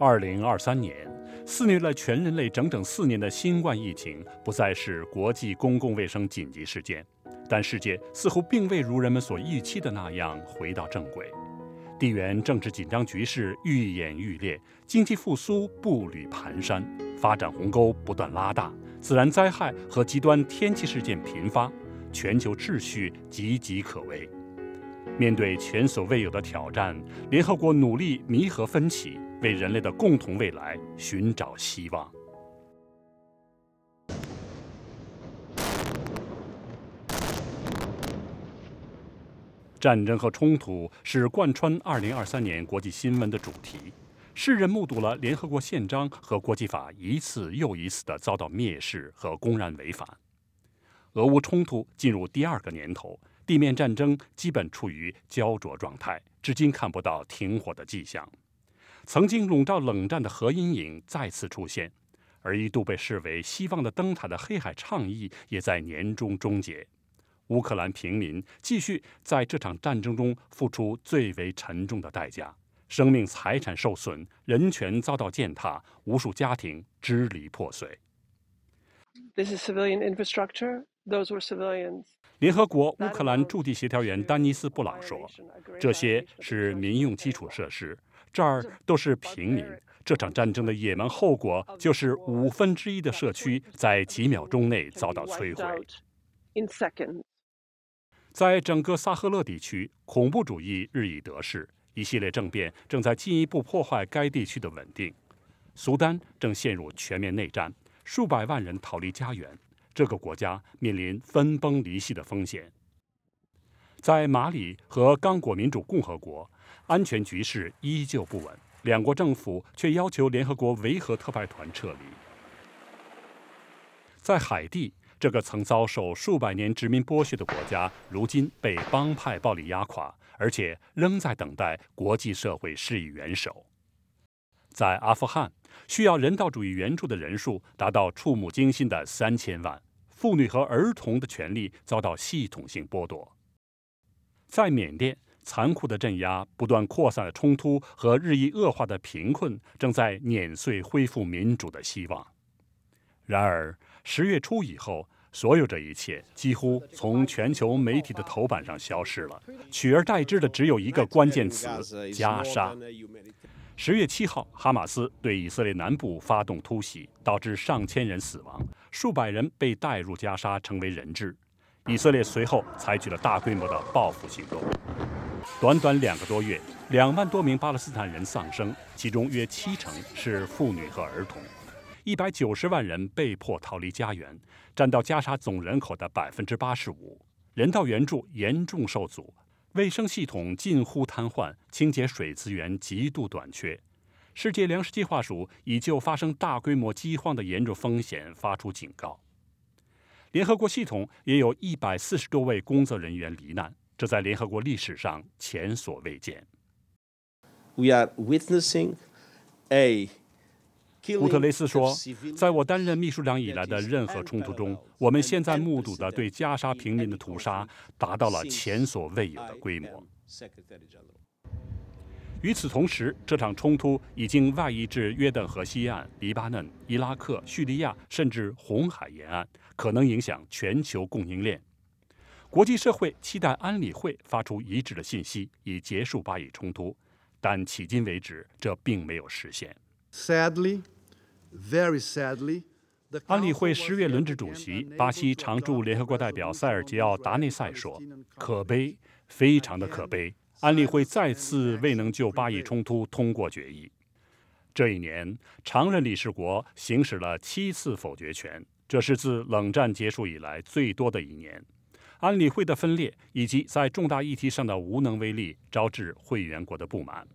二零二三年，肆虐了全人类整整四年的新冠疫情不再是国际公共卫生紧急事件，但世界似乎并未如人们所预期的那样回到正轨。地缘政治紧张局势愈演愈烈，经济复苏步履蹒跚，发展鸿沟不断拉大，自然灾害和极端天气事件频发，全球秩序岌岌可危。面对前所未有的挑战，联合国努力弥合分歧，为人类的共同未来寻找希望。战争和冲突是贯穿2023年国际新闻的主题。世人目睹了联合国宪章和国际法一次又一次的遭到蔑视和公然违反。俄乌冲突进入第二个年头，地面战争基本处于焦灼状态，至今看不到停火的迹象。曾经笼罩冷战的核阴影再次出现，而一度被视为希望的灯塔的黑海倡议也在年终终结。乌克兰平民继续在这场战争中付出最为沉重的代价，生命财产受损，人权遭到践踏，无数家庭支离破碎。This is civilian infrastructure. Those were civilians. 联合国乌克兰驻地协调员丹尼斯·布朗说：“这些是民用基础设施，这儿都是平民。这场战争的野蛮后果就是五分之一的社区在几秒钟内遭到摧毁。” In seconds. 在整个萨赫勒地区，恐怖主义日益得势，一系列政变正在进一步破坏该地区的稳定。苏丹正陷入全面内战，数百万人逃离家园，这个国家面临分崩离析的风险。在马里和刚果民主共和国，安全局势依旧不稳，两国政府却要求联合国维和特派团撤离。在海地。这个曾遭受数百年殖民剥削的国家，如今被帮派暴力压垮，而且仍在等待国际社会施以援手。在阿富汗，需要人道主义援助的人数达到触目惊心的三千万，妇女和儿童的权利遭到系统性剥夺。在缅甸，残酷的镇压、不断扩散的冲突和日益恶化的贫困，正在碾碎恢复民主的希望。然而，十月初以后，所有这一切几乎从全球媒体的头版上消失了，取而代之的只有一个关键词：加沙。十月七号，哈马斯对以色列南部发动突袭，导致上千人死亡，数百人被带入加沙成为人质。以色列随后采取了大规模的报复行动。短短两个多月，两万多名巴勒斯坦人丧生，其中约七成是妇女和儿童。一百九十万人被迫逃离家园，占到加沙总人口的百分之八十五。人道援助严重受阻，卫生系统近乎瘫痪，清洁水资源极度短缺。世界粮食计划署已就发生大规模饥荒的严重风险发出警告。联合国系统也有一百四十多位工作人员罹难，这在联合国历史上前所未见。We are witnessing a 古特雷斯说：“在我担任秘书长以来的任何冲突中，我们现在目睹的对加沙平民的屠杀达到了前所未有的规模。”与此同时，这场冲突已经外溢至约旦河西岸、黎巴嫩、伊拉克、叙利亚，甚至红海沿岸，可能影响全球供应链。国际社会期待安理会发出一致的信息，以结束巴以冲突，但迄今为止，这并没有实现。Sadly. Very sadly, 安理会十月轮值主席、巴西常驻联合国代表塞尔吉奥·达内塞说：“可悲，非常的可悲，安理会再次未能就巴以冲突通过决议。这一年，常任理事国行使了七次否决权，这是自冷战结束以来最多的一年。安理会的分裂以及在重大议题上的无能为力，招致会员国的不满。”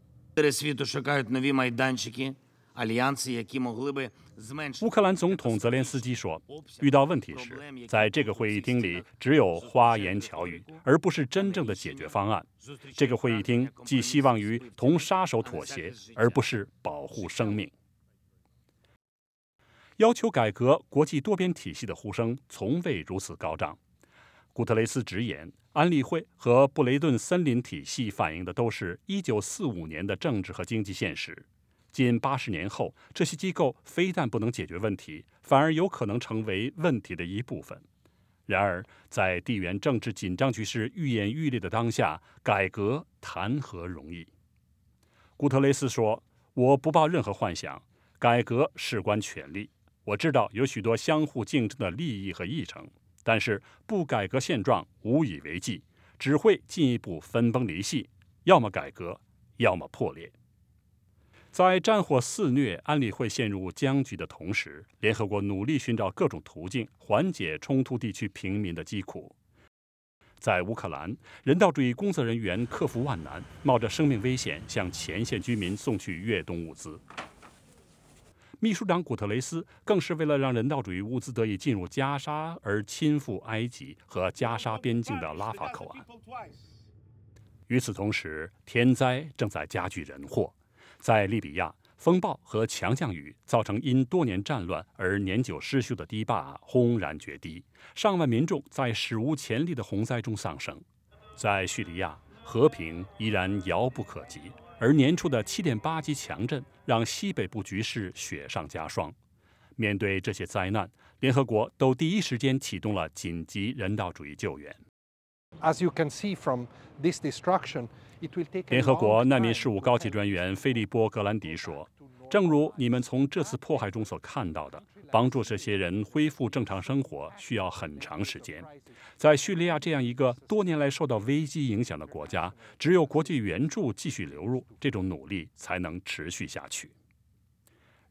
乌克兰总统泽连斯基说：“遇到问题时，在这个会议厅里只有花言巧语，而不是真正的解决方案。这个会议厅寄希望于同杀手妥协，而不是保护生命。”要求改革国际多边体系的呼声从未如此高涨。古特雷斯直言，安理会和布雷顿森林体系反映的都是一九四五年的政治和经济现实。近八十年后，这些机构非但不能解决问题，反而有可能成为问题的一部分。然而，在地缘政治紧张局势愈演愈烈的当下，改革谈何容易？古特雷斯说：“我不抱任何幻想，改革事关权力。我知道有许多相互竞争的利益和议程，但是不改革现状无以为继，只会进一步分崩离析，要么改革，要么破裂。”在战火肆虐、安理会陷入僵局的同时，联合国努力寻找各种途径缓解冲突地区平民的疾苦。在乌克兰，人道主义工作人员克服万难，冒着生命危险向前线居民送去越冬物资。秘书长古特雷斯更是为了让人道主义物资得以进入加沙而亲赴埃及和加沙边境的拉法口岸。与此同时，天灾正在加剧人祸。在利比亚，风暴和强降雨造成因多年战乱而年久失修的堤坝轰然决堤，上万民众在史无前例的洪灾中丧生。在叙利亚，和平依然遥不可及，而年初的7.8级强震让西北部局势雪上加霜。面对这些灾难，联合国都第一时间启动了紧急人道主义救援。As you can see from this destruction. 联合国难民事务高级专员菲利波·格兰迪说：“正如你们从这次迫害中所看到的，帮助这些人恢复正常生活需要很长时间。在叙利亚这样一个多年来受到危机影响的国家，只有国际援助继续流入，这种努力才能持续下去。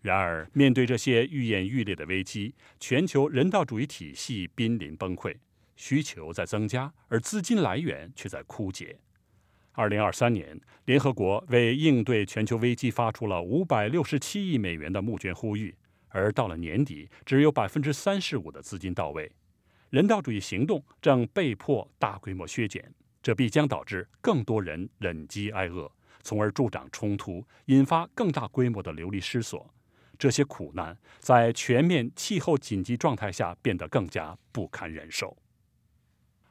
然而，面对这些愈演愈烈的危机，全球人道主义体系濒临崩溃，需求在增加，而资金来源却在枯竭。”二零二三年，联合国为应对全球危机发出了五百六十七亿美元的募捐呼吁，而到了年底，只有百分之三十五的资金到位。人道主义行动正被迫大规模削减，这必将导致更多人忍饥挨饿，从而助长冲突，引发更大规模的流离失所。这些苦难在全面气候紧急状态下变得更加不堪忍受。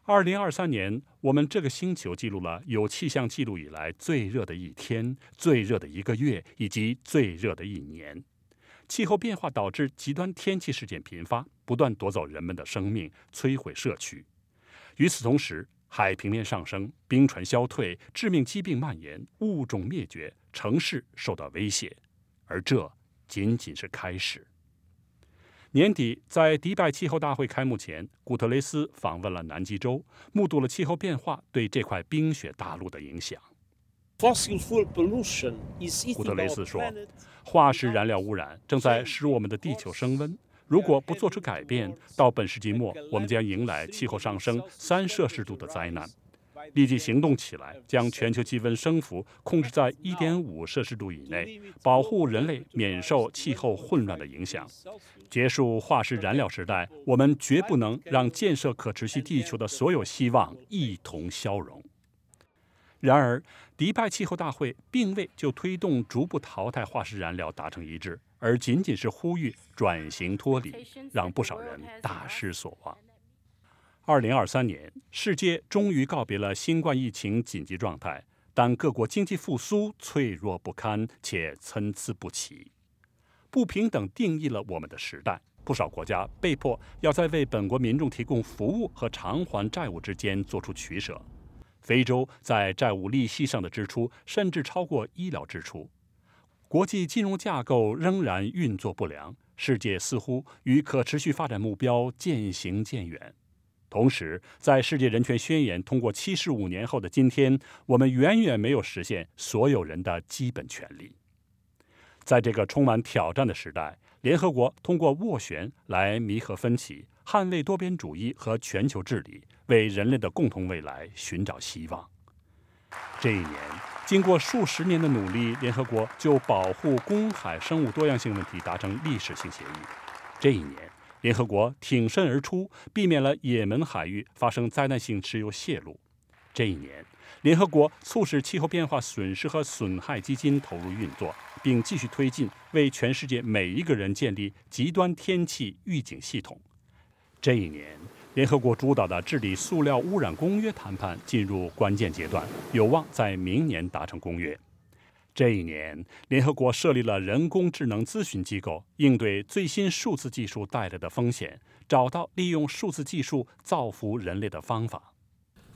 二零二三年，我们这个星球记录了有气象记录以来最热的一天、最热的一个月以及最热的一年。气候变化导致极端天气事件频发，不断夺走人们的生命，摧毁社区。与此同时，海平面上升、冰川消退、致命疾病蔓延、物种灭绝、城市受到威胁，而这仅仅是开始。年底，在迪拜气候大会开幕前，古特雷斯访问了南极洲，目睹了气候变化对这块冰雪大陆的影响。古特雷斯说：“化石燃料污染正在使我们的地球升温，如果不做出改变，到本世纪末，我们将迎来气候上升三摄氏度的灾难。”立即行动起来，将全球气温升幅控制在1.5摄氏度以内，保护人类免受气候混乱的影响，结束化石燃料时代。我们绝不能让建设可持续地球的所有希望一同消融。然而，迪拜气候大会并未就推动逐步淘汰化石燃料达成一致，而仅仅是呼吁转型脱离，让不少人大失所望。二零二三年，世界终于告别了新冠疫情紧急状态，但各国经济复苏脆弱不堪且参差不齐。不平等定义了我们的时代，不少国家被迫要在为本国民众提供服务和偿还债务之间做出取舍。非洲在债务利息上的支出甚至超过医疗支出。国际金融架构仍然运作不良，世界似乎与可持续发展目标渐行渐远。同时，在世界人权宣言通过七十五年后的今天，我们远远没有实现所有人的基本权利。在这个充满挑战的时代，联合国通过斡旋来弥合分歧，捍卫多边主义和全球治理，为人类的共同未来寻找希望。这一年，经过数十年的努力，联合国就保护公海生物多样性问题达成历史性协议。这一年。联合国挺身而出，避免了也门海域发生灾难性石油泄露。这一年，联合国促使气候变化损失和损害基金投入运作，并继续推进为全世界每一个人建立极端天气预警系统。这一年，联合国主导的治理塑料污染公约谈判进入关键阶段，有望在明年达成公约。这一年，联合国设立了人工智能咨询机构，应对最新数字技术带来的风险，找到利用数字技术造福人类的方法。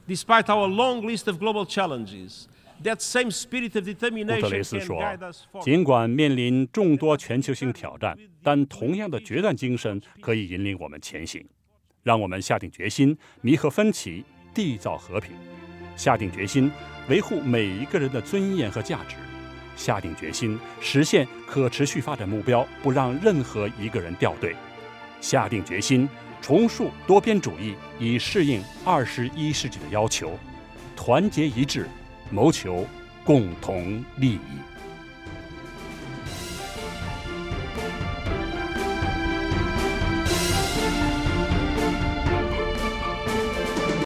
Despite our long list of global challenges, that same spirit of 古特雷斯说 guide us：“ forward. 尽管面临众多全球性挑战，但同样的决断精神可以引领我们前行。让我们下定决心，弥合分歧，缔造和平；下定决心，维护每一个人的尊严和价值；下定决心，实现可持续发展目标，不让任何一个人掉队；下定决心，重塑多边主义，以适应二十一世纪的要求。团结一致，谋求共同利益。